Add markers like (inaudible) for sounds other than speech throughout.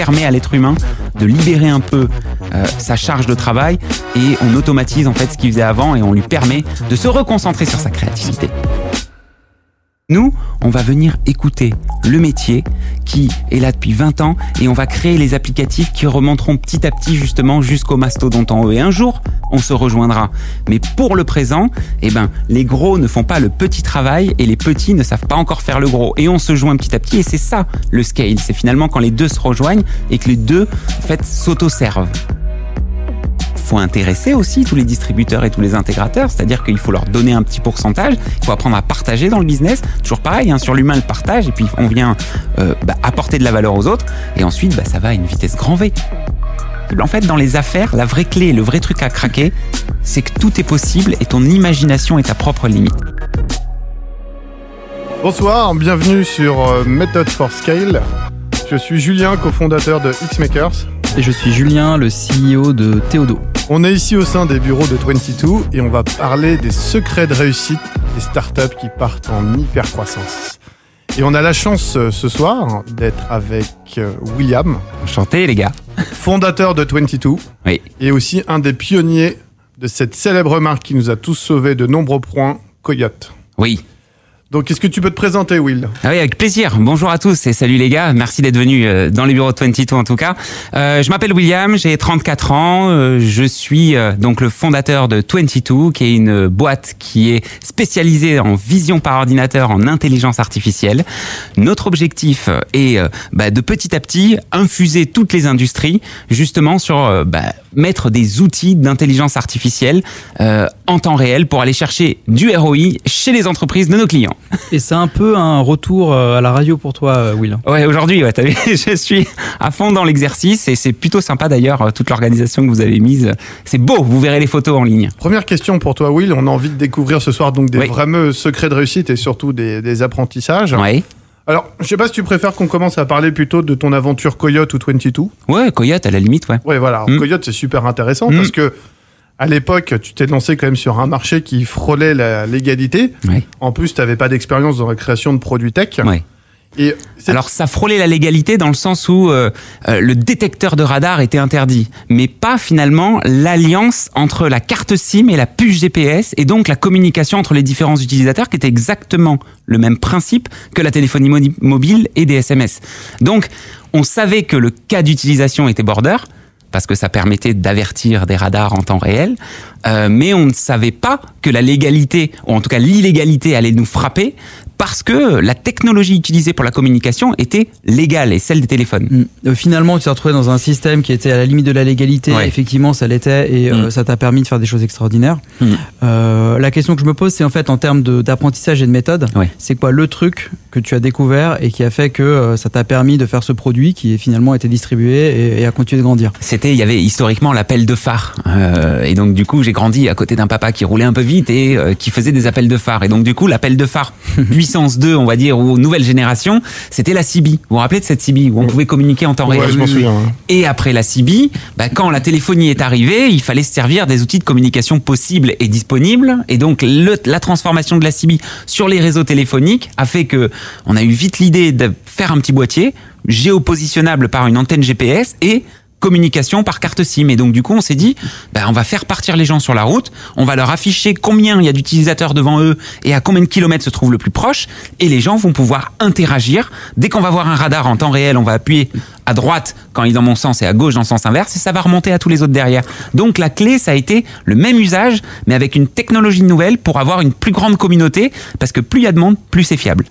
permet à l'être humain de libérer un peu euh, sa charge de travail et on automatise en fait ce qu'il faisait avant et on lui permet de se reconcentrer sur sa créativité. Nous, on va venir écouter le métier qui est là depuis 20 ans et on va créer les applicatifs qui remonteront petit à petit justement jusqu'au mastodonte en haut. Et un jour, on se rejoindra. Mais pour le présent, eh ben, les gros ne font pas le petit travail et les petits ne savent pas encore faire le gros. Et on se joint petit à petit et c'est ça le scale. C'est finalement quand les deux se rejoignent et que les deux, en fait, s'auto-servent faut intéresser aussi tous les distributeurs et tous les intégrateurs, c'est-à-dire qu'il faut leur donner un petit pourcentage, il faut apprendre à partager dans le business, toujours pareil, hein, sur l'humain le partage, et puis on vient euh, bah, apporter de la valeur aux autres, et ensuite bah, ça va à une vitesse grand V. En fait, dans les affaires, la vraie clé, le vrai truc à craquer, c'est que tout est possible et ton imagination est ta propre limite. Bonsoir, bienvenue sur euh, Method for Scale. Je suis Julien, cofondateur de Xmakers. Et je suis Julien, le CEO de Théodo. On est ici au sein des bureaux de 22 et on va parler des secrets de réussite des startups qui partent en hyper croissance. Et on a la chance euh, ce soir d'être avec euh, William. Enchanté les gars. Fondateur de 22. Oui. Et aussi un des pionniers de cette célèbre marque qui nous a tous sauvés de nombreux points, Coyote. Oui. Donc, est-ce que tu peux te présenter, Will ah Oui, avec plaisir. Bonjour à tous et salut les gars. Merci d'être venus euh, dans les bureaux de 22 en tout cas. Euh, je m'appelle William, j'ai 34 ans. Euh, je suis donc le fondateur de 22, qui est une boîte qui est spécialisée en vision par ordinateur, en intelligence artificielle. Notre objectif est bah, de petit à petit infuser toutes les industries justement sur bah, mettre des outils d'intelligence artificielle en temps réel pour aller chercher du ROI chez les entreprises de nos clients. Et c'est un peu un retour euh, à la radio pour toi, euh, Will. Ouais, aujourd'hui, ouais, vu, (laughs) je suis à fond dans l'exercice et c'est plutôt sympa d'ailleurs, euh, toute l'organisation que vous avez mise. C'est beau, vous verrez les photos en ligne. Première question pour toi, Will. On a envie de découvrir ce soir donc des fameux secrets de réussite et surtout des, apprentissages. Oui. Alors, je sais pas si tu préfères qu'on commence à parler plutôt de ton aventure Coyote ou 22. Ouais, Coyote à la limite, ouais. Ouais, voilà. Hmm. Coyote, c'est super intéressant hmm. parce que à l'époque, tu t'es lancé quand même sur un marché qui frôlait la légalité. En plus, tu n'avais pas d'expérience dans la création de produits tech. Et Alors ça frôlait la légalité dans le sens où euh, euh, le détecteur de radar était interdit, mais pas finalement l'alliance entre la carte SIM et la puce GPS et donc la communication entre les différents utilisateurs qui était exactement le même principe que la téléphonie mobile et des SMS. Donc on savait que le cas d'utilisation était border, parce que ça permettait d'avertir des radars en temps réel, euh, mais on ne savait pas que la légalité, ou en tout cas l'illégalité allait nous frapper, parce que la technologie utilisée pour la communication était légale et celle des téléphones. Mm. Euh, finalement, tu t'es retrouvé dans un système qui était à la limite de la légalité. Effectivement, ça l'était et euh, mm. ça t'a permis de faire des choses extraordinaires. Mm. Euh, la question que je me pose, c'est en fait en termes d'apprentissage et de méthode, c'est quoi le truc que tu as découvert et qui a fait que ça t'a permis de faire ce produit qui est finalement été distribué et, a continué de grandir? C'était, il y avait historiquement l'appel de phare. et donc du coup, j'ai grandi à côté d'un papa qui roulait un peu vite et qui faisait des appels de phare. Et donc du coup, l'appel de phare (laughs) puissance 2, on va dire, ou nouvelle génération, c'était la CB. Vous vous rappelez de cette CB où on pouvait communiquer en temps réel? je souviens, Et après la CB, bah, quand la téléphonie est arrivée, il fallait se servir des outils de communication possibles et disponibles. Et donc la transformation de la CB sur les réseaux téléphoniques a fait que on a eu vite l'idée de faire un petit boîtier géopositionnable par une antenne GPS et communication par carte SIM. Et donc, du coup, on s'est dit, ben, on va faire partir les gens sur la route, on va leur afficher combien il y a d'utilisateurs devant eux et à combien de kilomètres se trouve le plus proche, et les gens vont pouvoir interagir. Dès qu'on va voir un radar en temps réel, on va appuyer à droite quand il est dans mon sens et à gauche dans le sens inverse, et ça va remonter à tous les autres derrière. Donc, la clé, ça a été le même usage, mais avec une technologie nouvelle pour avoir une plus grande communauté, parce que plus il y a de monde, plus c'est fiable.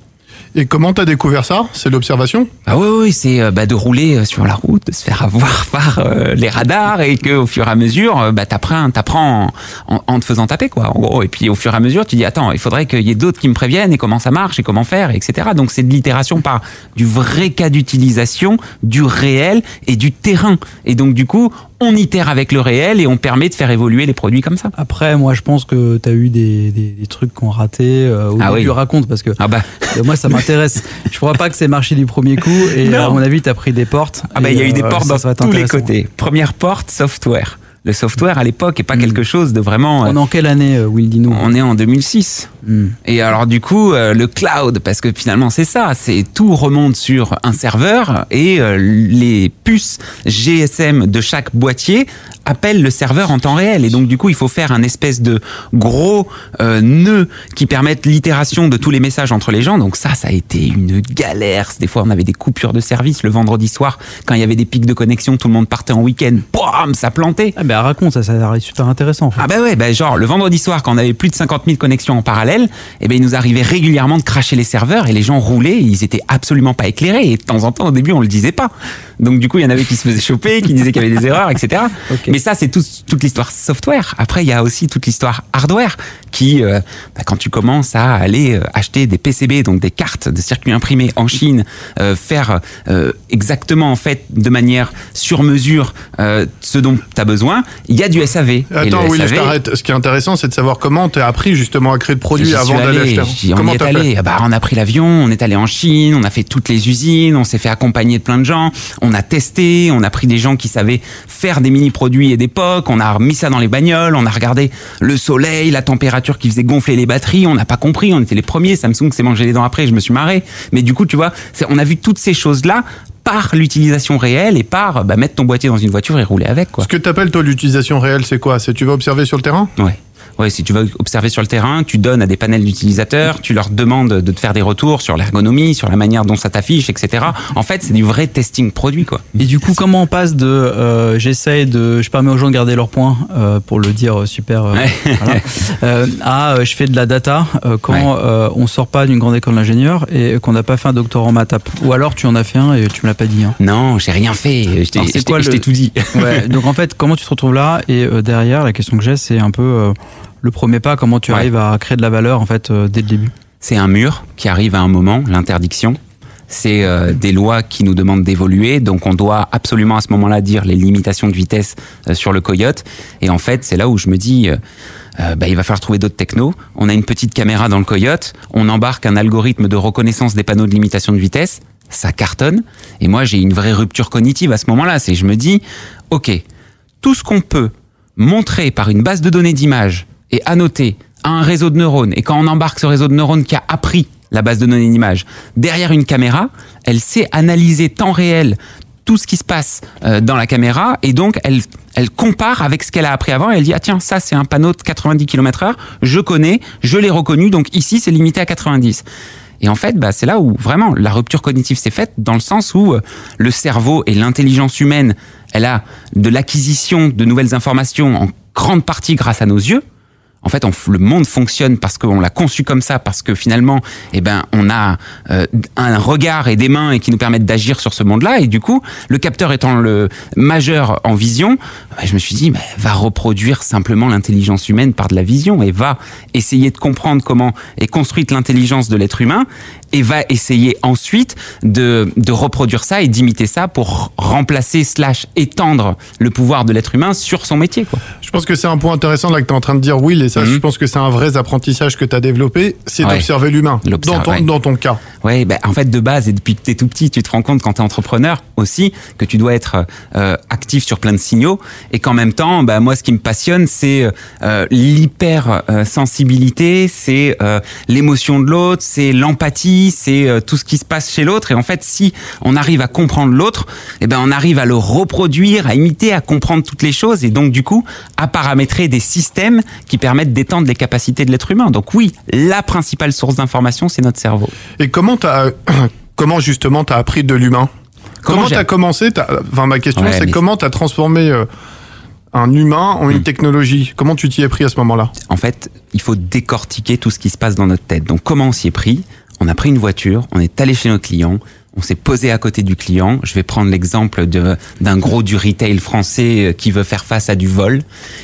Et comment t'as découvert ça? C'est l'observation? Ah oui, oui, c'est euh, bah, de rouler euh, sur la route, de se faire avoir (laughs) par euh, les radars et qu'au fur et à mesure, bah, t'apprends, t'apprends en, te faisant taper, quoi. Et puis au fur et à mesure, tu dis, attends, il faudrait qu'il y ait d'autres qui me préviennent et comment ça marche et comment faire, etc. Donc c'est de l'itération par du vrai cas d'utilisation, du réel et du terrain. Et donc du coup, on itère avec le réel et on permet de faire évoluer les produits comme ça. Après, moi, je pense que tu as eu des, des, trucs qu'on raté euh, ou ah tu racontes parce que ah bah. moi, ça m'intéresse. (laughs) je crois pas que c'est marché du premier coup et à mon avis, tu as pris des portes. Ah bah, il y a eu des euh, portes dans tous les côtés. Première porte, software. Le software à l'époque est pas hmm. quelque chose de vraiment. On est en quelle année, euh, Will, dis-nous On est en 2006. Hmm. Et alors du coup, euh, le cloud, parce que finalement c'est ça, c'est tout remonte sur un serveur et euh, les puces GSM de chaque boîtier appellent le serveur en temps réel. Et donc du coup, il faut faire un espèce de gros euh, nœud qui permette l'itération de tous les messages entre les gens. Donc ça, ça a été une galère. Des fois, on avait des coupures de service le vendredi soir quand il y avait des pics de connexion, tout le monde partait en week-end, bam, ça plantait. Ah ben raconte, ça, ça a l'air super intéressant. Ah ben ouais, ben genre le vendredi soir quand on avait plus de 50 000 connexions en parallèle, eh ben il nous arrivait régulièrement de cracher les serveurs et les gens roulaient, ils étaient absolument pas éclairés et de temps en temps au début on le disait pas. Donc du coup il y en avait qui se faisaient choper, qui disaient qu'il y avait des erreurs, etc. (laughs) Mais ça c'est tout, toute l'histoire software. Après il y a aussi toute l'histoire hardware qui, euh, bah, quand tu commences à aller euh, acheter des PCB, donc des cartes de circuits imprimés en Chine, euh, faire exactement en fait de manière sur mesure ce dont tu as besoin, il y a du SAV. Attends, oui, je t'arrête. Ce qui est intéressant, c'est de savoir comment tu as appris justement à créer le produit avant d'aller acheter. Comment on est allé ah bah, On a pris l'avion, on est allé en Chine, on a fait toutes les usines, on s'est fait accompagner de plein de gens, on a testé, on a pris des gens qui savaient faire des mini-produits et d'époque, on a mis ça dans les bagnoles, on a regardé le soleil, la température qui faisait gonfler les batteries, on n'a pas compris, on était les premiers, Samsung s'est mangé les dents après, je me suis marré. Mais du coup, tu vois, on a vu toutes ces choses-là par l'utilisation réelle et par bah, mettre ton boîtier dans une voiture et rouler avec. Quoi. Ce que tu appelles toi l'utilisation réelle, c'est quoi? C'est tu vas observer sur le terrain? Ouais ouais, si tu vas observer sur le terrain, tu donnes à des panels d'utilisateurs, tu leur demandes de te faire des retours sur l'ergonomie, sur la manière dont ça t'affiche, etc. En fait, c'est du vrai testing produit, quoi. Et du coup, comment on passe de euh, j'essaye de, je permets aux gens de garder leurs points, euh, pour le dire super, euh, voilà, (laughs) à je fais de la data quand on sort pas d'une grande école d'ingénieur et qu'on n'a pas fait un doctorat en maths. Ou alors tu en as fait un et tu me l'as pas dit. Hein. Non, j'ai rien fait. Je t'ai tout dit. ouais, donc en fait, comment tu te retrouves là Et derrière, la question que j'ai, c'est un peu le premier pas, comment tu arrives à créer de la valeur en fait euh, dès le début C'est un mur qui arrive à un moment, l'interdiction. C'est euh, des lois qui nous demandent d'évoluer, donc on doit absolument à ce moment-là dire les limitations de vitesse euh, sur le Coyote. Et en fait, c'est là où je me dis, bah, il va falloir trouver d'autres technos. On a une petite caméra dans le Coyote, on embarque un algorithme de reconnaissance des panneaux de limitation de vitesse, ça cartonne. Et moi, j'ai une vraie rupture cognitive à ce moment-là. C'est je me dis, ok, tout ce qu'on peut montrer par une base de données d'images et annoter à un réseau de neurones, et quand on embarque ce réseau de neurones qui a appris la base de données d'image derrière une caméra, elle sait analyser temps réel tout ce qui se passe euh, dans la caméra. Et donc elle, elle compare avec ce qu'elle a appris avant. Et elle dit ah tiens ça c'est un panneau de 90 km heure, je connais, je l'ai reconnu. Donc ici c'est limité à 90. Et en fait, bah, c'est là où vraiment la rupture cognitive s'est faite, dans le sens où euh, le cerveau et l'intelligence humaine, elle a de l'acquisition de nouvelles informations en grande partie grâce à nos yeux, en fait, le monde fonctionne parce qu'on l'a conçu comme ça, parce que finalement, eh ben, on a euh, un regard et des mains et qui nous permettent d'agir sur ce monde-là. Et du coup, le capteur étant le majeur en vision, bah, je me suis dit, bah, va reproduire simplement l'intelligence humaine par de la vision et va essayer de comprendre comment est construite l'intelligence de l'être humain et va essayer ensuite de, de reproduire ça et d'imiter ça pour remplacer slash étendre le pouvoir de l'être humain sur son métier. Quoi. Je pense que c'est un point intéressant là que tu es en train de dire, Will, et ça, mhm. je pense que c'est un vrai apprentissage que tu as développé, c'est d'observer l'humain, dans ton, dans ton cas. Oui, ben, en fait, de base, et depuis que tu es tout petit, tu te rends compte quand tu es entrepreneur aussi que tu dois être euh, actif sur plein de signaux et qu'en même temps, ben, moi, ce qui me passionne, c'est euh, l'hyper euh, c'est l'émotion de l'autre, c'est l'empathie, c'est tout ce qui se passe chez l'autre. Et en fait, si on arrive à comprendre l'autre, eh ben, on arrive à le reproduire, à imiter, à comprendre toutes les choses et donc, du coup, à paramétrer des systèmes qui permettent d'étendre les capacités de l'être humain. Donc oui, la principale source d'information, c'est notre cerveau. Et comment as, (coughs) comment justement tu as appris de l'humain? Comment tu as commencé? Enfin, ma question, c'est comment tu as transformé euh, un humain en une hmm. technologie? Comment tu t'y es pris à ce moment-là? En fait, il faut décortiquer tout ce qui se passe dans notre tête. Donc, comment on s'y est pris? On a pris une voiture, on est allé chez notre client, on s'est posé à côté du client. Je vais prendre l'exemple d'un gros du retail français euh, qui veut faire face à du vol.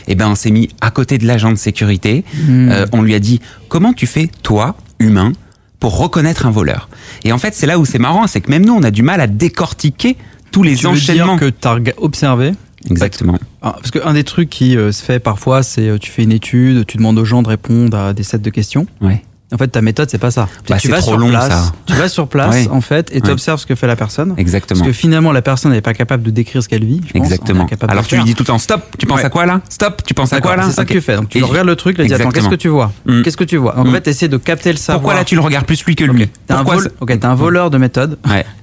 Eh ben, on s'est mis à côté de l'agent de sécurité. Hmm. Euh, on lui a dit comment tu fais toi, humain, pour reconnaître un voleur? Et en fait, c'est là où c'est marrant, c'est que même nous, on a du mal à décortiquer tous les tu enchaînements. Veux dire que tu as observé? Exactement. Ah, parce qu'un des trucs qui euh, se fait parfois, c'est tu fais une étude, tu demandes aux gens de répondre à des sets de questions. Ouais. En fait, ta méthode, c'est pas ça. Bah, tu vas sur long, place, ça. tu vas sur place en fait et tu observes ce que fait la personne. Exactement. Parce que finalement, la personne n'est pas capable de décrire ce qu'elle vit. Je Exactement. Pense, Alors tu lui dis tout le temps stop. Tu penses à quoi là? Stop. Tu penses à quoi là? C'est ça que tu fais. Donc tu regardes le truc, il dit attends, qu'est-ce que tu vois? Mm. Qu'est-ce que tu vois? En mm. fait, essaie de capter le savoir. Pourquoi là tu le regardes plus lui que lui? T'es un, vol... un voleur de méthode. Ouais. (laughs)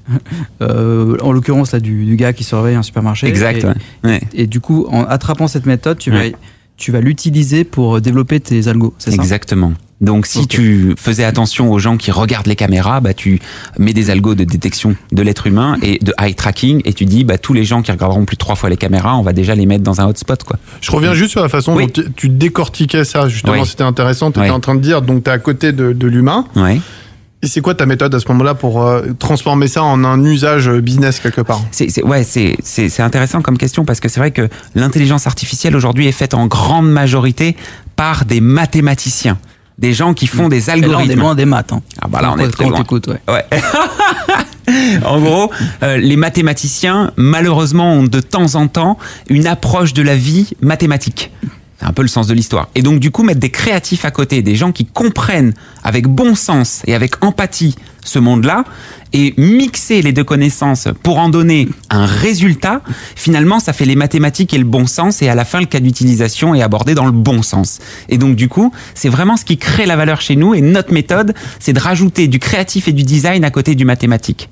Euh, en l'occurrence là du, gars qui surveille un supermarché. Exact. Et, et du coup, en attrapant cette méthode, tu vas tu vas l'utiliser pour développer tes algos, c'est ça? Exactement. Donc si tu faisais attention aux gens qui regardent les caméras, bah tu mets des algos de détection de l'être humain et de eye tracking et tu dis bah tous les gens qui regarderont plus de trois fois les caméras, on va déjà les mettre dans un hotspot quoi. Je reviens juste sur la façon dont tu décortiquais ça justement, c'était intéressant. Tu étais en train de dire donc tu es à côté de, de l'humain. Ouais. Et c'est quoi ta méthode à ce moment-là pour euh, transformer ça en un usage business quelque part? C'est, Ouais, c'est, c'est, intéressant comme question parce que c'est vrai que l'intelligence artificielle aujourd'hui est faite en grande majorité par des mathématiciens. Des gens qui font des algorithmes. là, on des maths. Hein. Ah bah là, on est très loin. ouais. ouais. (laughs) en gros, euh, les mathématiciens, malheureusement, ont de temps en temps une approche de la vie mathématique. C'est un peu le sens de l'histoire. Et donc, du coup, mettre des créatifs à côté, des gens qui comprennent avec bon sens et avec empathie ce monde-là, et mixer les deux connaissances pour en donner un résultat, finalement, ça fait les mathématiques et le bon sens, et à la fin, le cas d'utilisation est abordé dans le bon sens. Et donc, du coup, c'est vraiment ce qui crée la valeur chez nous, et notre méthode, c'est de rajouter du créatif et du design à côté du mathématique.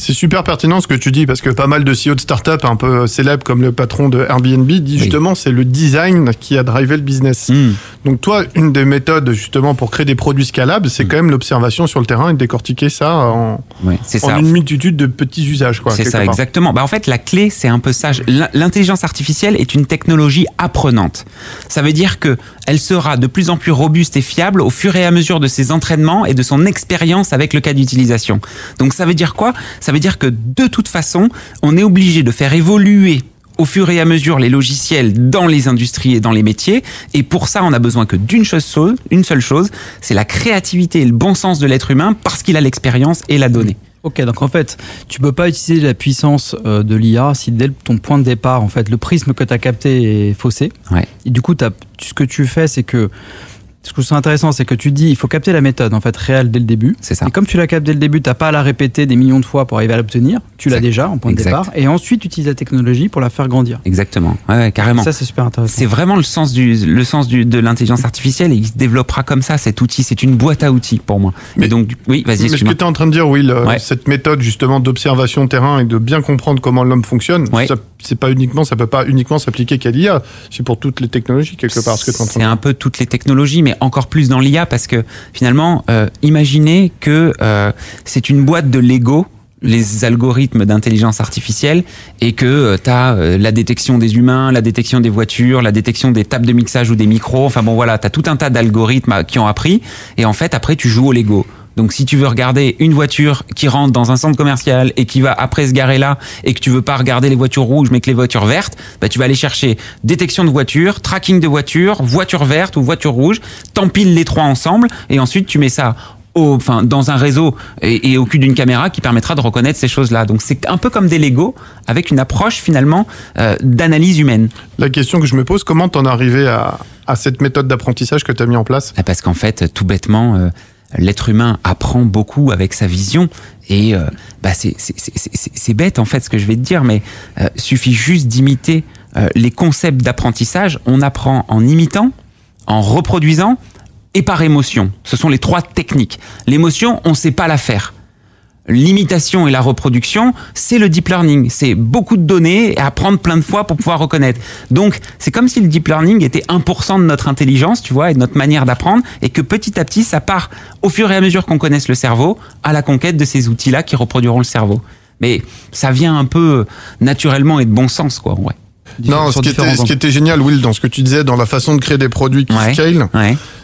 C'est super pertinent ce que tu dis parce que pas mal de CEO de start-up un peu célèbres comme le patron de Airbnb dit justement c'est le design qui a drivé le business. Hmm. Donc toi, une des méthodes justement pour créer des produits scalables, c'est hmm. quand même l'observation sur le terrain et décortiquer ça en, une multitude de petits usages. C'est ça, exactement. Bah, en fait, la clé, c'est un peu ça. L'intelligence artificielle est une technologie apprenante. Ça veut dire que elle sera de plus en plus robuste et fiable au fur et à mesure de ses entraînements et de son expérience avec le cas d'utilisation. Donc ça veut dire quoi? Ça veut dire que de toute façon, on est obligé de faire évoluer au fur et à mesure les logiciels dans les industries et dans les métiers. Et pour ça, on a besoin que d'une chose, une seule chose, c'est la créativité et le bon sens de l'être humain parce qu'il a l'expérience et la donnée. Ok, donc en fait, tu peux pas utiliser la puissance euh, de l'IA si dès ton point de départ, en fait, le prisme que tu as capté est faussé. Ouais. Et du coup, as, ce que tu fais, c'est que ce que je trouve intéressant, c'est que tu dis il faut capter la méthode en fait réelle dès le début. C'est ça. Et comme tu la captes dès le début, t'as pas à la répéter des millions de fois pour arriver à l'obtenir. Tu l'as déjà en point de départ. Et ensuite, tu utilises la technologie pour la faire grandir. Exactement. Ouais, carrément. ça, c'est super intéressant. C'est vraiment le sens du le sens du, de l'intelligence artificielle et il se développera comme ça cet outil. C'est une boîte à outils pour moi. Mais donc, oui, vas-y. Mais ce que tu es en train de dire, Will, cette méthode justement d'observation terrain et de bien comprendre comment l'homme fonctionne, c'est pas uniquement, ça peut pas uniquement s'appliquer qu'à l'IA. C'est pour toutes les technologies quelque part. Ce que c'est un peu toutes les technologies, mais encore plus dans l'IA parce que finalement, euh, imaginez que euh, c'est une boîte de Lego les algorithmes d'intelligence artificielle et que euh, tu as la détection des humains, la détection des voitures, la détection des tables de mixage ou des micros. Enfin bon voilà, tu as tout un tas d'algorithmes qui ont appris et en fait après tu joues au Lego. Donc si tu veux regarder une voiture qui rentre dans un centre commercial et qui va après se garer là et que tu veux pas regarder les voitures rouges mais que les voitures vertes, bah tu vas aller chercher détection de voiture, tracking de voiture, voiture verte ou voiture rouge, t'empiles les trois ensemble et ensuite tu mets ça au, enfin, dans un réseau et, au cul d'une caméra qui permettra de reconnaître ces choses-là. Donc c'est un peu comme des Lego avec une approche finalement euh, d'analyse humaine. La question que je me pose, comment t'en es arrivé à, à cette méthode d'apprentissage que tu as mis en place? Ah, Parce qu'en fait, tout bêtement, euh, l'être humain apprend beaucoup avec sa vision et euh, bah c'est bête en fait ce que je vais te dire, mais euh, suffit juste d'imiter euh, les concepts d'apprentissage. On apprend en imitant, en reproduisant et par émotion. Ce sont les trois techniques. L'émotion, on ne sait pas la faire l'imitation et la reproduction, c'est le deep learning. C'est beaucoup de données à apprendre plein de fois pour pouvoir reconnaître. Donc, c'est comme si le deep learning était 1% de notre intelligence, tu vois, et de notre manière d'apprendre, et que petit à petit, ça part au fur et à mesure qu'on connaisse le cerveau, à la conquête de ces outils-là qui reproduiront le cerveau. Mais ça vient un peu naturellement et de bon sens, quoi, ouais. Non, ce qui, était, ce qui, était, génial, Will, dans ce que tu disais, dans la façon de créer des produits qui scale,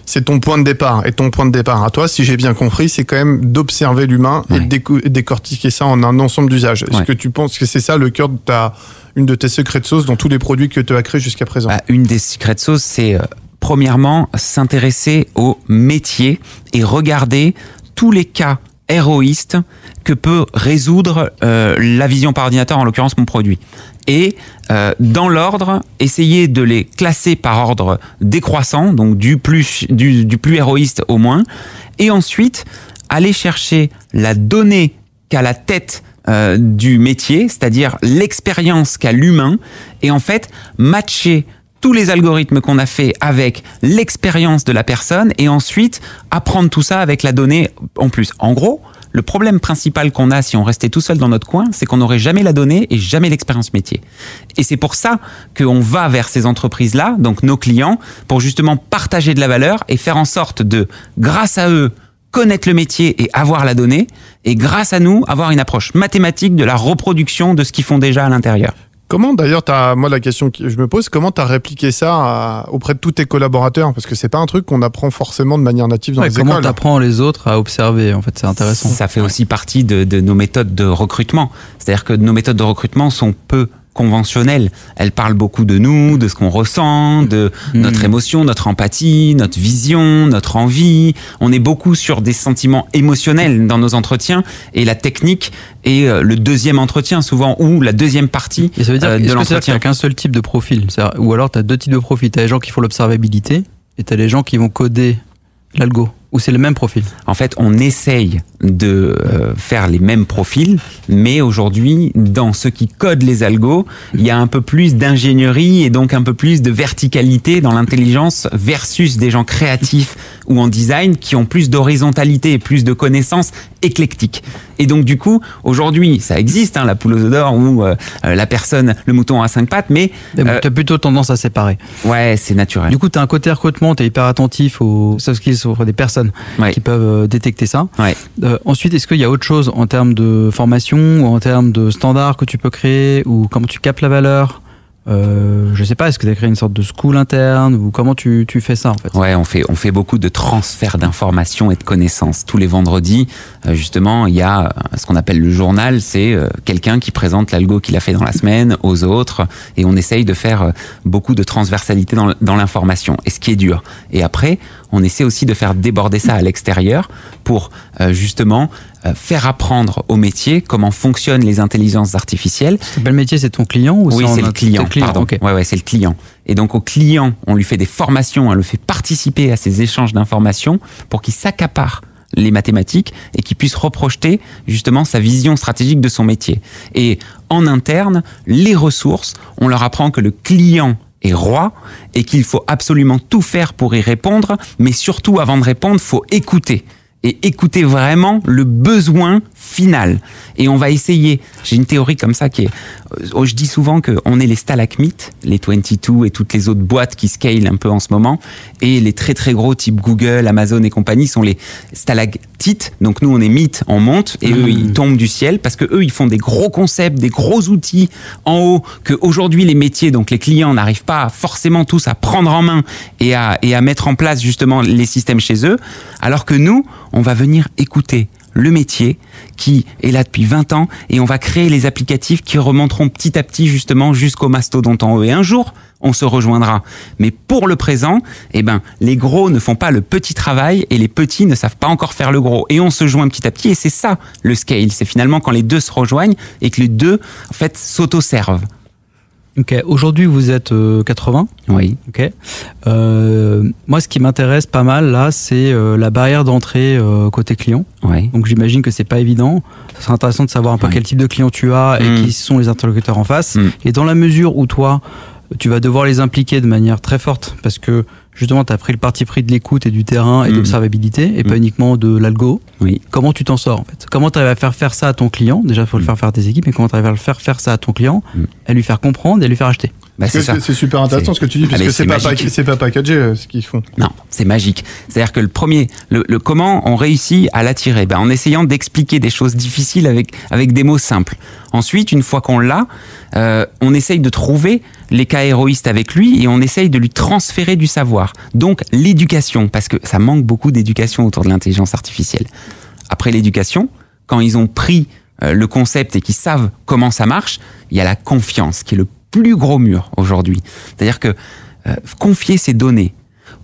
c'est ton point de départ. Et ton point de départ à toi, si j'ai bien compris, c'est quand même d'observer l'humain et de décortiquer ça en un ensemble d'usages. Est-ce que tu penses que c'est ça le cœur de ta, une de tes secrets de sauce dans tous les produits que tu as créés jusqu'à présent? Bah, Une des secrets de sauce, c'est euh, premièrement s'intéresser au métier et regarder tous les cas héroïstes que peut résoudre euh, la vision par ordinateur, en l'occurrence mon produit et euh, dans l'ordre, essayer de les classer par ordre décroissant, donc du plus, du, du plus héroïste au moins, et ensuite aller chercher la donnée qu'a la tête euh, du métier, c'est-à-dire l'expérience qu'a l'humain, et en fait matcher tous les algorithmes qu'on a fait avec l'expérience de la personne et ensuite apprendre tout ça avec la donnée en plus. En gros, le problème principal qu'on a si on restait tout seul dans notre coin, c'est qu'on n'aurait jamais la donnée et jamais l'expérience métier. Et c'est pour ça qu'on va vers ces entreprises-là, donc nos clients, pour justement partager de la valeur et faire en sorte de, grâce à eux, connaître le métier et avoir la donnée, et grâce à nous, avoir une approche mathématique de la reproduction de ce qu'ils font déjà à l'intérieur. Comment d'ailleurs, moi la question que je me pose, comment tu as répliqué ça auprès de tous tes collaborateurs? Parce que c'est pas un truc qu'on apprend forcément de manière native dans les comment écoles. Comment apprends les autres à observer En fait, c'est intéressant. Ça fait aussi partie de, de nos méthodes de recrutement. C'est-à-dire que nos méthodes de recrutement sont peu conventionnelle. Elle parle beaucoup de nous, de ce qu'on ressent, de hmm. notre émotion, notre empathie, notre vision, notre envie. On est beaucoup sur des sentiments émotionnels dans nos entretiens et la technique est euh, le deuxième entretien souvent ou la deuxième partie et ça veut dire, euh, de l'entretien. Tu qu'un seul type de profil, ou alors tu as deux types de profils. Tu as les gens qui font l'observabilité et tu as les gens qui vont coder l'algo. Ou c'est le même profil? En fait, on essaye de euh, faire les mêmes profils, mais aujourd'hui, dans ceux qui codent les algos, il y a un peu plus d'ingénierie et donc un peu plus de verticalité dans l'intelligence versus des gens créatifs ou en design qui ont plus d'horizontalité et plus de connaissances éclectiques. Et donc du coup, aujourd'hui, ça existe, hein, la poule aux œufs d'or où euh, la personne, le mouton a cinq pattes, mais... Euh, tu as plutôt tendance à séparer. Ouais, c'est naturel. Du coup, tu as un côté recrutement, tu es hyper attentif aux soft skills des personnes qui peuvent euh, détecter ça. Euh, ensuite, est-ce qu'il y a autre chose en termes de formation ou en termes de standards que tu peux créer ou comment tu captes la valeur euh, je sais pas, est-ce que tu as créé une sorte de school interne ou comment tu, tu fais ça en fait? Ouais, on fait, on fait beaucoup de transferts d'informations et de connaissances. Tous les vendredis, euh, justement, il y a euh, ce qu'on appelle le journal, c'est euh, quelqu'un qui présente l'algo qu'il a fait dans la semaine aux autres et on essaye de faire beaucoup de transversalité dans, l'information et ce qui est dur. Et après, on essaie aussi de faire déborder ça à l'extérieur pour justement faire apprendre au métier comment fonctionnent les intelligences artificielles. Le métier, c'est ton client ou Oui, c'est le client. pardon. Ouais, ouais, c'est le client. Et donc au client, on lui fait des formations, on le fait participer à ces échanges d'informations pour qu'il s'accapare les mathématiques et qu'il puisse reprojeter justement sa vision stratégique de son métier. Et en interne, les ressources, on leur apprend que le client est roi et qu'il faut absolument tout faire pour y répondre, mais surtout avant de répondre, faut écouter et écouter vraiment le besoin final. Et on va essayer, j'ai une théorie comme ça qui est, euh, je dis souvent qu'on est les stalagmites, les 22 et toutes les autres boîtes qui scale un peu en ce moment, et les très très gros type Google, Amazon et compagnie sont les stalactites. Donc nous on est mythes, on monte, et eux ils mmh. tombent du ciel parce que eux ils font des gros concepts, des gros outils en haut que aujourd'hui les métiers, donc les clients n'arrivent pas forcément tous à prendre en main et à, et à mettre en place justement les systèmes chez eux, alors que nous on va venir écouter le métier qui est là depuis 20 ans et on va créer les applicatifs qui remonteront petit à petit justement jusqu'au mastodonte en haut. Et un jour, on se rejoindra. Mais pour le présent, eh ben, les gros ne font pas le petit travail et les petits ne savent pas encore faire le gros. Et on se joint petit à petit et c'est ça le scale. C'est finalement quand les deux se rejoignent et que les deux, en fait, s'auto-servent. Ok, aujourd'hui vous êtes 80. Euh, oui. Ok. Euh, moi, ce qui m'intéresse pas mal là, c'est euh, la barrière d'entrée côté client. Oui. Donc j'imagine que c'est pas évident. Ce serait intéressant de savoir un peu quel type de client tu as et mm. qui sont les interlocuteurs en face. Mm. Et dans la mesure où toi, tu vas devoir les impliquer de manière très forte parce que justement, tu as pris le parti pris de l'écoute et du terrain et de mm. l'observabilité et pas uniquement de l'algo. Oui. Comment tu t'en sors en fait? Comment tu arrives à faire faire ça à ton client? Déjà, il faut le faire faire à tes équipes, mais comment tu arrives à le faire faire ça à ton client, à lui faire comprendre et à lui faire acheter bah, c'est super intéressant ce que tu dis, parce que c'est pas, c'est pas packagé euh, ce qu'ils font. Non, c'est magique. C'est-à-dire que le premier, le, comment on réussit à l'attirer? Ben, En essayant d'expliquer des choses difficiles avec, avec des mots simples. Ensuite, une fois qu'on l'a, euh, on essaye de trouver les cas héroïstes avec lui et on essaye de lui transférer du savoir. Donc l'éducation, parce que ça manque beaucoup d'éducation autour de l'intelligence artificielle. Après l'éducation, quand ils ont pris euh, le concept et qu'ils savent comment ça marche, il y a la confiance qui est le plus gros mur aujourd'hui. C'est-à-dire que euh, confier ses données,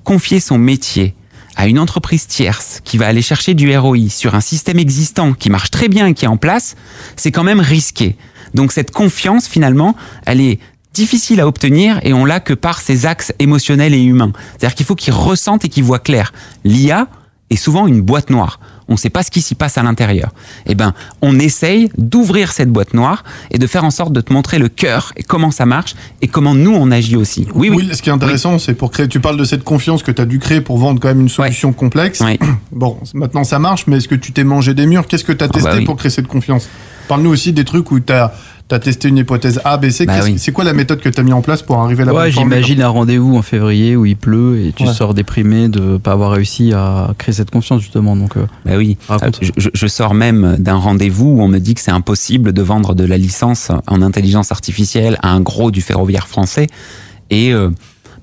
confier son métier à une entreprise tierce qui va aller chercher du ROI sur un système existant qui marche très bien et qui est en place, c'est quand même risqué. Donc cette confiance, finalement, elle est difficile à obtenir et on l'a que par ses axes émotionnels et humains. C'est-à-dire qu'il faut qu'il ressente et qu'il voit clair. L'IA est souvent une boîte noire on ne sait pas ce qui s'y passe à l'intérieur. Eh ben, on essaye d'ouvrir cette boîte noire et de faire en sorte de te montrer le cœur et comment ça marche et comment nous on agit aussi. Oui, oui. ce qui est intéressant, c'est pour créer. Tu parles de cette confiance que tu as dû créer pour vendre quand même une solution complexe. (clears throat) Bon, maintenant ça marche, mais est-ce que tu t'es mangé des murs? Qu'est-ce que tu as ah bah testé pour créer cette confiance? Parle-nous aussi des trucs où tu as tu as testé une hypothèse A, B, C. Bah c'est quoi la méthode que tu as mis en place pour arriver là-bas J'imagine un rendez-vous en février où il pleut et tu sors déprimé de ne pas avoir réussi à créer cette confiance, justement. Donc, euh, bah oui, je, je, sors même d'un rendez-vous où on me dit que c'est impossible de vendre de la licence en intelligence artificielle à un gros du ferroviaire français. Et. Euh,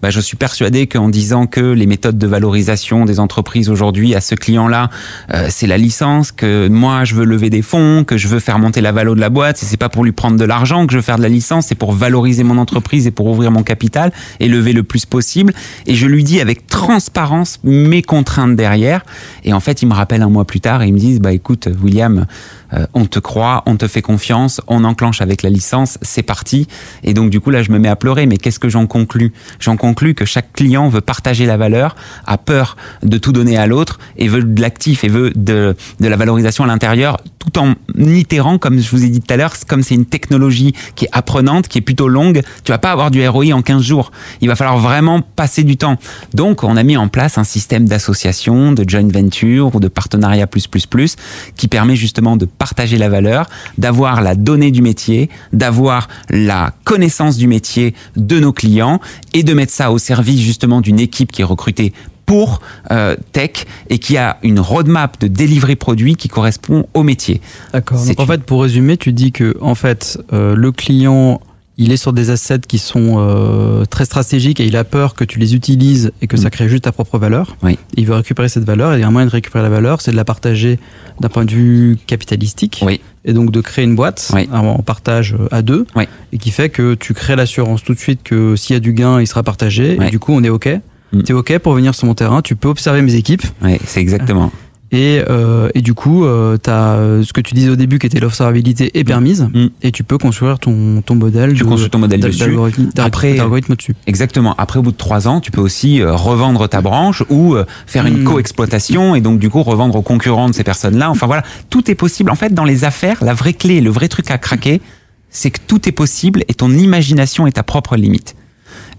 bah, je suis persuadé qu'en disant que les méthodes de valorisation des entreprises aujourd'hui à ce client-là, euh, c'est la licence, que moi je veux lever des fonds, que je veux faire monter la valeur de la boîte, c'est pas pour lui prendre de l'argent que je veux faire de la licence, c'est pour valoriser mon entreprise et pour ouvrir mon capital et lever le plus possible. Et je lui dis avec transparence mes contraintes derrière. Et en fait, il me rappelle un mois plus tard et ils me disent, bah écoute, William, euh, on te croit, on te fait confiance, on enclenche avec la licence, c'est parti. Et donc du coup là, je me mets à pleurer. Mais qu'est-ce que j'en conclus? J'en conclus que chaque client veut partager la valeur, a peur de tout donner à l'autre et veut de l'actif et veut de, de la valorisation à l'intérieur, tout en itérant, comme je vous ai dit tout à l'heure, comme c'est une technologie qui est apprenante, qui est plutôt longue, tu vas pas avoir du ROI en 15 jours. Il va falloir vraiment passer du temps. Donc on a mis en place un système d'association, de joint venture ou de partenariat plus plus plus qui permet justement de partager la valeur, d'avoir la donnée du métier, d'avoir la connaissance du métier de nos clients et de mettre ça au service justement d'une équipe qui est recrutée pour euh, tech et qui a une roadmap de delivery produit qui correspond au métier. D'accord. Donc en fait, pour résumer, tu dis que en fait, euh, le client il est sur des assets qui sont euh, très stratégiques et il a peur que tu les utilises et que ça mm. crée juste ta propre valeur. Oui. Il veut récupérer cette valeur et un moyen de récupérer la valeur, c'est de la partager d'un point de vue capitalistique. Oui. Et donc de créer une boîte en partage euh, à deux et qui fait que tu crées l'assurance tout de suite que s'il y a du gain, il sera partagé et du coup on est OK. Mm. Tu es OK pour venir sur mon terrain, tu peux observer mes équipes. Oui, c'est exactement. (laughs) Et, euh, et du coup, euh, tu as euh, ce que tu disais au début qui était l'observabilité est permise mm. et tu peux construire ton, ton modèle. Tu construis ton modèle dessus. Après, dessus. Exactement. Après, au bout de trois ans, tu peux aussi euh, revendre ta branche ou euh, faire une mm. co-exploitation et donc du coup revendre aux concurrents de ces personnes-là. Enfin voilà, tout est possible. En fait, dans les affaires, la vraie clé, le vrai truc à craquer, c'est que tout est possible et ton imagination est ta propre limite.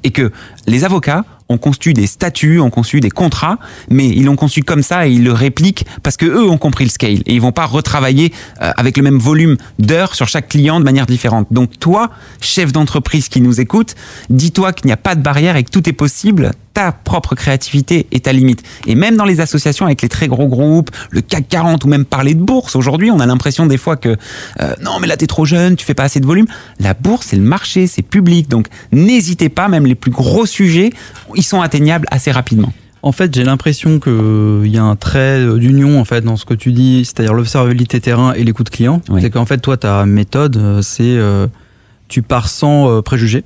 Et que les avocats ont conçu des statuts, ont conçu des contrats, mais ils l'ont conçu comme ça et ils le répliquent parce que eux ont compris le scale et ils vont pas retravailler euh, avec le même volume d'heures sur chaque client de manière différente. Donc toi, chef d'entreprise qui nous écoute, dis-toi qu'il n'y a pas de barrière et que tout est possible. Ta propre créativité est ta limite. Et même dans les associations avec les très gros groupes, le CAC 40 ou même parler de bourse, aujourd'hui, on a l'impression des fois que euh, non, mais là, tu es trop jeune, tu fais pas assez de volume. La bourse, c'est le marché, c'est public. Donc n'hésitez pas, même les plus gros sujets, ils sont atteignables assez rapidement. En fait, j'ai l'impression qu'il euh, y a un trait d'union en fait dans ce que tu dis, c'est-à-dire l'observabilité terrain et l'écoute client. C'est qu'en fait, toi, ta méthode, euh, c'est euh, tu pars sans préjugés.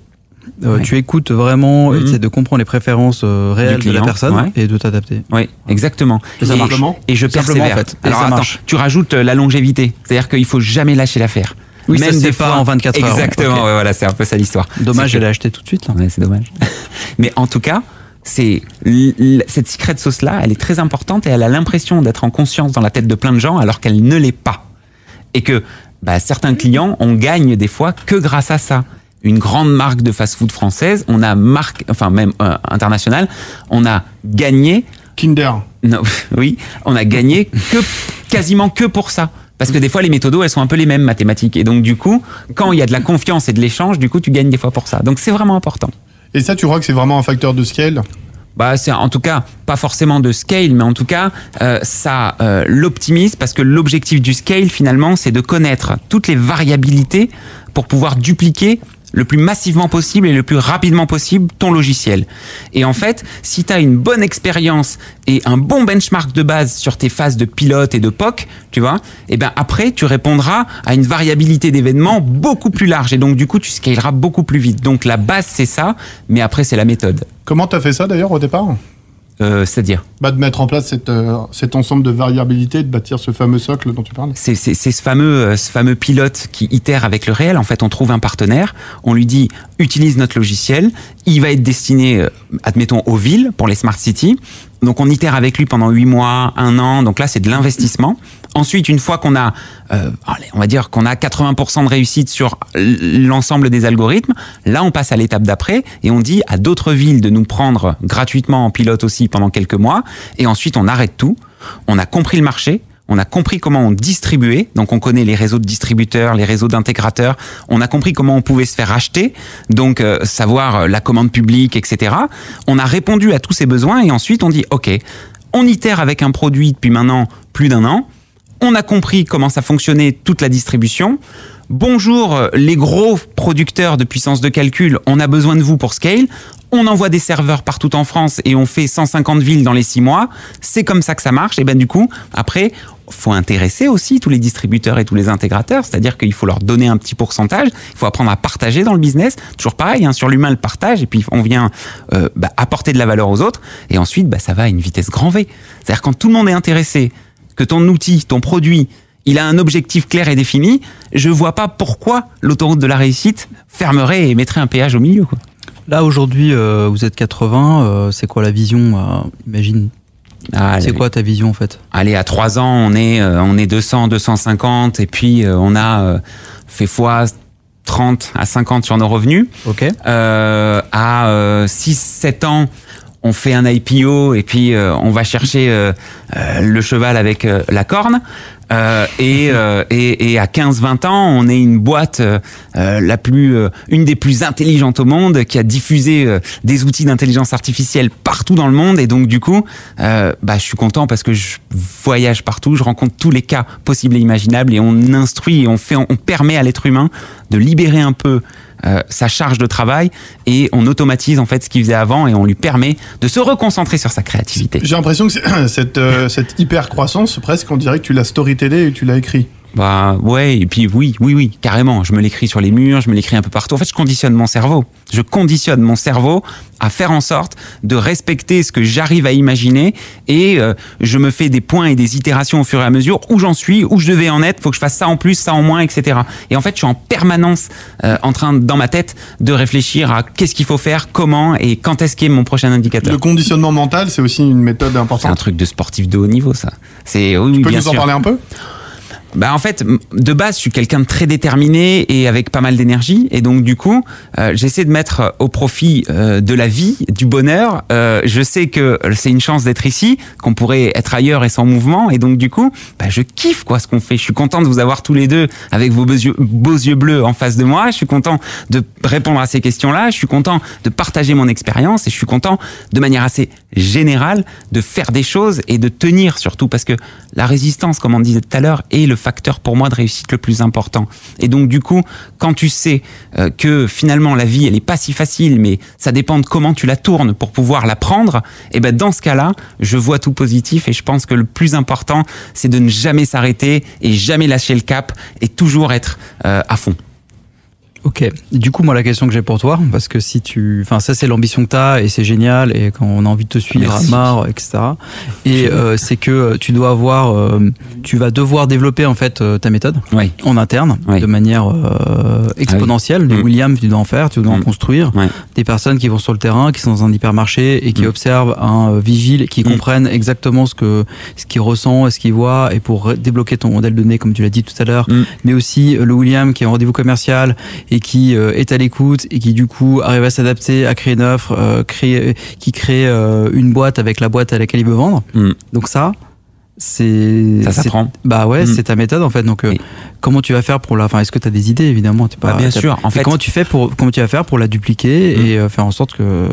Tu écoutes vraiment, mm de comprendre les préférences réelles de la personne et de t'adapter. Oui, exactement. Et, ça marche. et je persévère. En fait. Alors attends, tu rajoutes la longévité, c'est-à-dire qu'il faut jamais lâcher l'affaire. Oui, Même des pas en 24 heures. Exactement, voilà, c'est un peu ça l'histoire. Dommage, je l'ai acheté tout de suite. Ouais, c'est dommage. (laughs) Mais en tout cas, c'est cette secret sauce là, elle est très importante et elle a l'impression d'être en conscience dans la tête de plein de gens alors qu'elle ne l'est pas. Et que bah, certains clients, on gagne des fois que grâce à ça. Une grande marque de fast-food française, on a marque, enfin même euh, internationale, on a gagné. Kinder. Non, (laughs) oui, on a gagné que quasiment que pour ça. Parce que des fois, les méthodos, elles sont un peu les mêmes mathématiques. Et donc, du coup, quand il y a de la confiance et de l'échange, du coup, tu gagnes des fois pour ça. Donc, c'est vraiment important. Et ça, tu crois que c'est vraiment un facteur de scale? Bah, c'est en tout cas pas forcément de scale, mais en tout cas euh, ça euh, l'optimise parce que l'objectif du scale finalement c'est de connaître toutes les variabilités pour pouvoir dupliquer le plus massivement possible et le plus rapidement possible ton logiciel. Et en fait, si tu as une bonne expérience et un bon benchmark de base sur tes phases de pilote et de POC, tu vois, et eh ben après tu répondras à une variabilité d'événements beaucoup plus large et donc du coup tu scaleras beaucoup plus vite. Donc la base c'est ça, mais après c'est la méthode. Comment tu as fait ça d'ailleurs au départ? Euh, C'est-à-dire bah, de mettre en place cette, euh, cet ensemble de variabilité, de bâtir ce fameux socle dont tu parles C'est ce fameux, euh, ce fameux pilote qui itère avec le réel. En fait, on trouve un partenaire, on lui dit utilise notre logiciel, il va être destiné, euh, admettons, aux villes pour les smart cities. Donc on itère avec lui pendant huit mois, un an. Donc là, c'est de l'investissement. Ensuite, une fois qu'on a, euh, on va dire qu'on a 80% de réussite sur l'ensemble des algorithmes, là, on passe à l'étape d'après et on dit à d'autres villes de nous prendre gratuitement en pilote aussi pendant quelques mois. Et ensuite, on arrête tout. On a compris le marché. On a compris comment on distribuait, donc on connaît les réseaux de distributeurs, les réseaux d'intégrateurs. On a compris comment on pouvait se faire acheter, donc euh, savoir euh, la commande publique, etc. On a répondu à tous ces besoins et ensuite on dit ok, on itère avec un produit depuis maintenant plus d'un an on a compris comment ça fonctionnait toute la distribution. Bonjour les gros producteurs de puissance de calcul, on a besoin de vous pour scale. On envoie des serveurs partout en France et on fait 150 villes dans les 6 mois. C'est comme ça que ça marche. Et ben du coup, après, faut intéresser aussi tous les distributeurs et tous les intégrateurs, c'est-à-dire qu'il faut leur donner un petit pourcentage, il faut apprendre à partager dans le business, toujours pareil, hein, sur l'humain le partage, et puis on vient euh, bah, apporter de la valeur aux autres, et ensuite bah, ça va à une vitesse grand V. C'est-à-dire quand tout le monde est intéressé, que ton outil, ton produit, il a un objectif clair et défini, je vois pas pourquoi l'autoroute de la réussite fermerait et mettrait un péage au milieu. Quoi. Là aujourd'hui, euh, vous êtes 80, euh, c'est quoi la vision euh, Imagine? Ah, c'est quoi ta vision en fait? Allez, à 3 ans, on est, on est 200, 250, et puis on a fait fois 30 à 50 sur nos revenus. Ok. à 6, 7 ans, on fait un IPO et puis euh, on va chercher euh, euh, le cheval avec la corne. Et, et, et, à 15-20 ans, on est une boîte la plus, une des plus intelligentes au monde, qui a diffusé des outils d'intelligence artificielle partout dans le monde. Et donc du coup, bah, je suis content parce que je voyage partout, je rencontre tous les cas possibles et imaginables, et on instruit, et on fait, on permet à l'être humain de libérer un peu euh, sa charge de travail et on automatise en fait ce qu'il faisait avant et on lui permet de se reconcentrer sur sa créativité. J'ai l'impression que (clears throat) cette, euh, cette hyper croissance, presque on dirait que tu l'as storytellé et tu l'as écrit. Bah ouais, et puis oui, oui, oui, carrément. Je me l'écris sur les murs, je me l'écris un peu partout. En fait, je conditionne mon cerveau. Je conditionne mon cerveau à faire en sorte de respecter ce que j'arrive à imaginer et euh, je me fais des points et des itérations au fur et à mesure où j'en suis, où je devais en être, faut que je fasse ça en plus, ça en moins, etc. Et en fait, je suis en permanence euh, en train, dans ma tête, de réfléchir à qu'est-ce qu'il faut faire, comment et quand est-ce qu'est mon prochain indicateur. Le conditionnement mental, c'est aussi une méthode importante. C'est un truc de sportif de haut niveau, ça. C'est oui, tu peux nous en parler un peu? Bah en fait, de base, je suis quelqu'un de très déterminé et avec pas mal d'énergie. Et donc, du coup, euh, j'essaie de mettre au profit euh, de la vie, du bonheur. Euh, je sais que c'est une chance d'être ici, qu'on pourrait être ailleurs et sans mouvement. Et donc, du coup, bah, je kiffe quoi ce qu'on fait. Je suis content de vous avoir tous les deux avec vos beaux yeux, beaux yeux bleus en face de moi. Je suis content de répondre à ces questions-là. Je suis content de partager mon expérience et je suis content de manière assez générale de faire des choses et de tenir surtout parce que la résistance, comme on disait tout à l'heure, est le facteur pour moi de réussite le plus important. Et donc du coup, quand tu sais euh, que finalement la vie elle est pas si facile, mais ça dépend de comment tu la tournes pour pouvoir la prendre, et eh ben dans ce cas-là, je vois tout positif et je pense que le plus important, c'est de ne jamais s'arrêter et jamais lâcher le cap et toujours être euh, à fond. Ok. Du coup, moi, la question que j'ai pour toi, parce que si tu, enfin, ça, c'est l'ambition que tu as et c'est génial et quand on a envie de te suivre à marre, etc. Et euh, c'est que tu dois avoir, euh, tu vas devoir développer en fait euh, ta méthode en interne de manière exponentielle. Ah mm. William, tu dois en faire, tu dois en mm. construire. Des personnes qui vont sur le terrain, qui sont dans un hypermarché et qui mm. observent un vigile, qui comprennent exactement ce que, ce qu'il ressent, ce qu'il voit et pour débloquer ton modèle de données, comme tu l'as dit tout à l'heure. Mais aussi le William qui est en rendez-vous commercial et qui euh, est à l'écoute et qui du coup arrive à s'adapter, à créer une offre, euh, créer, qui crée euh, une boîte avec la boîte à laquelle il veut vendre. Mm. Donc ça, c'est ça s'apprend. Bah ouais, mm. c'est ta méthode en fait. Donc comment tu vas faire pour la enfin est-ce que tu as des idées évidemment, pas bah, bien sûr. En fait, comment tu fais pour comment tu vas faire pour la dupliquer mm. et faire en sorte que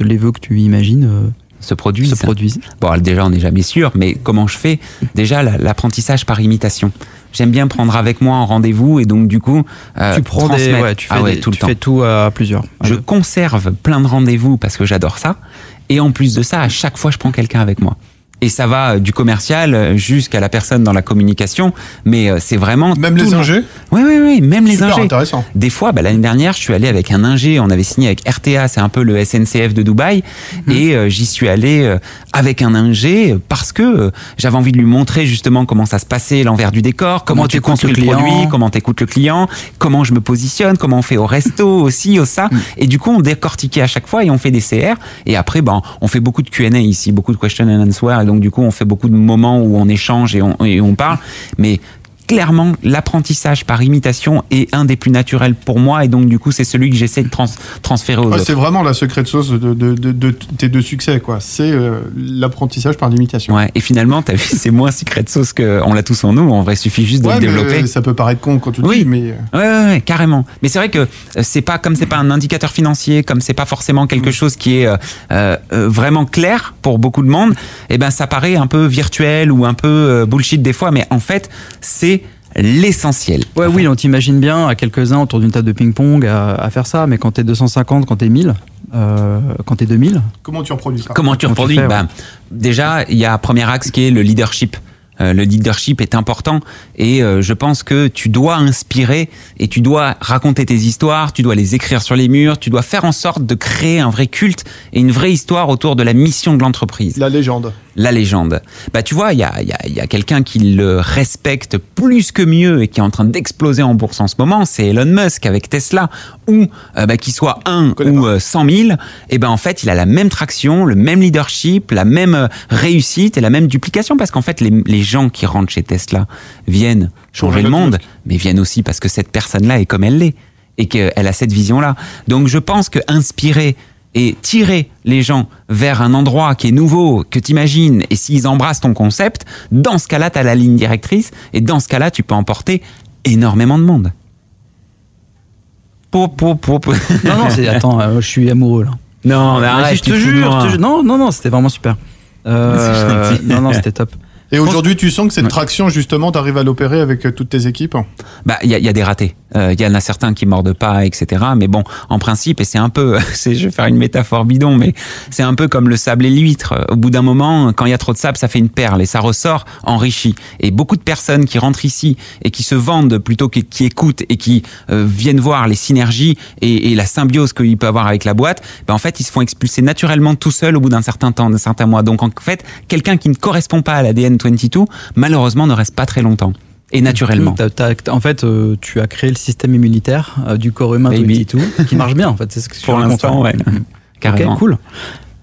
les vœux que tu imagines se produisent. Se produisent? Bon, déjà, on n'est jamais sûr, mais comment je fais? (laughs) Déjà, l'apprentissage par imitation j'aime bien prendre avec moi en rendez-vous et donc du coup euh, tu prends des, ouais, tu fais, ah tout tu fais tout à plusieurs. Je conserve plein de rendez-vous parce que j'adore ça et en plus de ça, à chaque fois je prends quelqu'un avec moi. Et ça va du commercial jusqu'à la personne dans la communication, mais euh, c'est vraiment même les ingés. Oui, oui, oui, même les ingés. intéressant. Des fois, bah, l'année dernière, je suis allé avec un ingé. On avait signé avec RTA, c'est un peu le SNCF de Dubaï, mhm. et euh, j'y suis allé euh, avec un ingé parce que j'avais envie de lui montrer justement comment ça se passait, l'envers du décor, comment, tu construis le, produit, comment tu écoutes le client, comment je me positionne, comment on fait au resto (laughs) aussi, au ça. Mhm. Et du coup, on décortiquait à chaque fois et on fait des CR. Et après, ben, on fait beaucoup de Q&A ici, beaucoup de question and answer donc du coup on fait beaucoup de moments où on échange et on, parle. Mais clairement, l'apprentissage par imitation est un des plus naturels pour moi et donc du coup c'est celui que j'essaie de transférer aux autres. C'est vraiment la secret sauce de, de, de, tes deux succès, quoi. C'est euh, l'apprentissage par l'imitation. Ouais, et finalement, as vu, c'est moins secret sauce qu'on l'a tous en nous. En vrai, il suffit juste de le développer. ça peut paraître con quand tu le oui. dis, mais. Euh. Ouais, ouais, carrément. Mais c'est vrai que euh, c'est pas comme c'est pas un indicateur financier, comme c'est pas forcément quelque mm. chose qui est vraiment clair pour beaucoup de monde. Et eh ben, ça paraît un peu virtuel ou un peu bullshit des fois, mais en fait, c'est l'essentiel. Ouais, oui, on t'imagine bien à quelques-uns autour d'une table de ping-pong à, faire ça, mais quand t'es 250, quand t'es 1000, euh, quand t'es 2000. Comment tu reproduis ça? Comment tu reproduis bah, Déjà, il y a un premier axe qui est le leadership. Euh, le leadership est important et euh, je pense que tu dois inspirer et tu dois raconter tes histoires, tu dois les écrire sur les murs, tu dois faire en sorte de créer un vrai culte et une vraie histoire autour de la mission de l'entreprise. La légende. La légende. Bah tu vois, il y a, y a, y a quelqu'un qui le respecte plus que mieux et qui est en train d'exploser en bourse en ce moment, c'est Elon Musk avec Tesla, ou euh, bah, qu'il soit un ou 100 000, et ben en fait il a la même traction, le même leadership, la même réussite et la même duplication parce qu'en fait les, les gens qui rentrent chez Tesla viennent changer le monde, mais viennent aussi parce que cette personne-là est comme elle l'est et qu'elle a cette vision-là. Donc je pense que inspirer et tirer les gens vers un endroit qui est nouveau, que tu imagines, et s'ils embrassent ton concept, dans ce cas-là, tu as la ligne directrice, et dans ce cas-là, tu peux emporter énormément de monde. non, non, attends, euh, je suis amoureux là. Non, mais arrête, je te jure, non, non, non, c'était vraiment super. Euh, (laughs) non, non, c'était top. Et aujourd'hui, tu sens que cette traction, justement, tu arrives à l'opérer avec euh, toutes tes équipes? Bah, il y a, y a, des ratés. Euh, il y en a certains qui mordent pas, etc. Mais bon, en principe, et c'est un peu, (laughs) je vais faire une métaphore bidon, mais c'est un peu comme le sable et l'huître. Au bout d'un moment, quand il y a trop de sable, ça fait une perle et ça ressort enrichi. Et beaucoup de personnes qui rentrent ici et qui se vendent plutôt que qui écoutent et qui euh, viennent voir les synergies et, et la symbiose qu'il peut avoir avec la boîte, ben en fait, ils se font expulser naturellement tout seuls au bout d'un certain temps, d'un certain mois. Donc en fait, quelqu'un qui ne correspond pas à l'ADN 22, malheureusement, ne reste pas très longtemps. Et naturellement. en fait, euh, tu as créé le système immunitaire euh, du corps humain 22 qui marche bien, en fait. C'est ce que Pour l'instant, ouais. (laughs) Carrément. cool.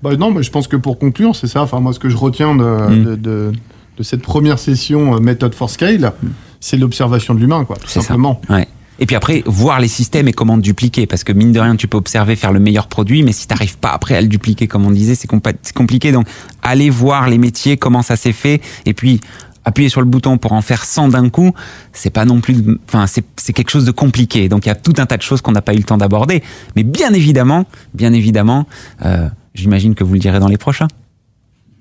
Bah non, mais je pense que pour conclure, c'est ça. Enfin, moi, ce que je retiens de, mm. de, de, cette première session euh, méthode for scale, mm. c'est l'observation de l'humain, quoi, tout simplement. Ouais. Et puis après, voir les systèmes et comment dupliquer. Parce que mine de rien, tu peux observer, faire le meilleur produit, mais si tu n'arrives pas après à le dupliquer, comme on disait, c'est compliqué. Donc, aller voir les métiers, comment ça s'est fait, et puis appuyer sur le bouton pour en faire 100 d'un coup, c'est pas non plus, enfin, c'est quelque chose de compliqué. Donc, il y a tout un tas de choses qu'on n'a pas eu le temps d'aborder. Mais bien évidemment, bien évidemment, euh, j'imagine que vous le direz dans les prochains.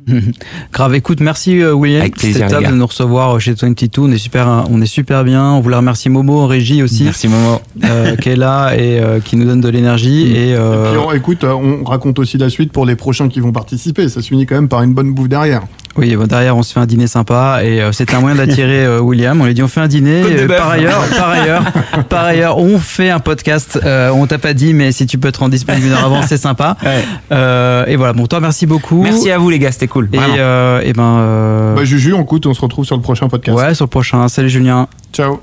(laughs) Grave, écoute, merci euh, William. C'était top de nous recevoir euh, chez 22. On est super, on est super bien. On voulait remercier Momo en régie aussi. Merci Momo. Euh, qui est là et qui nous donne de l'énergie. Mm. Et, puis on, écoute, on raconte aussi la suite pour les prochains qui vont participer. Ça se finit quand même par une bonne bouffe derrière. Oui, derrière on se fait un dîner sympa et c'est un moyen d'attirer (laughs) William. On lui dit on fait un dîner. par ailleurs, (laughs) par ailleurs, par ailleurs, on fait un podcast. on t'a pas dit, mais si tu peux te rendre disponible une heure avant, c'est sympa. (laughs) et voilà. Bon, toi, merci beaucoup. Merci à vous les gars, c'était cool. Et, euh, et ben. Euh... Bah, Juju, on, on se retrouve sur le prochain podcast. Ouais, sur le prochain. Salut Julien. Ciao.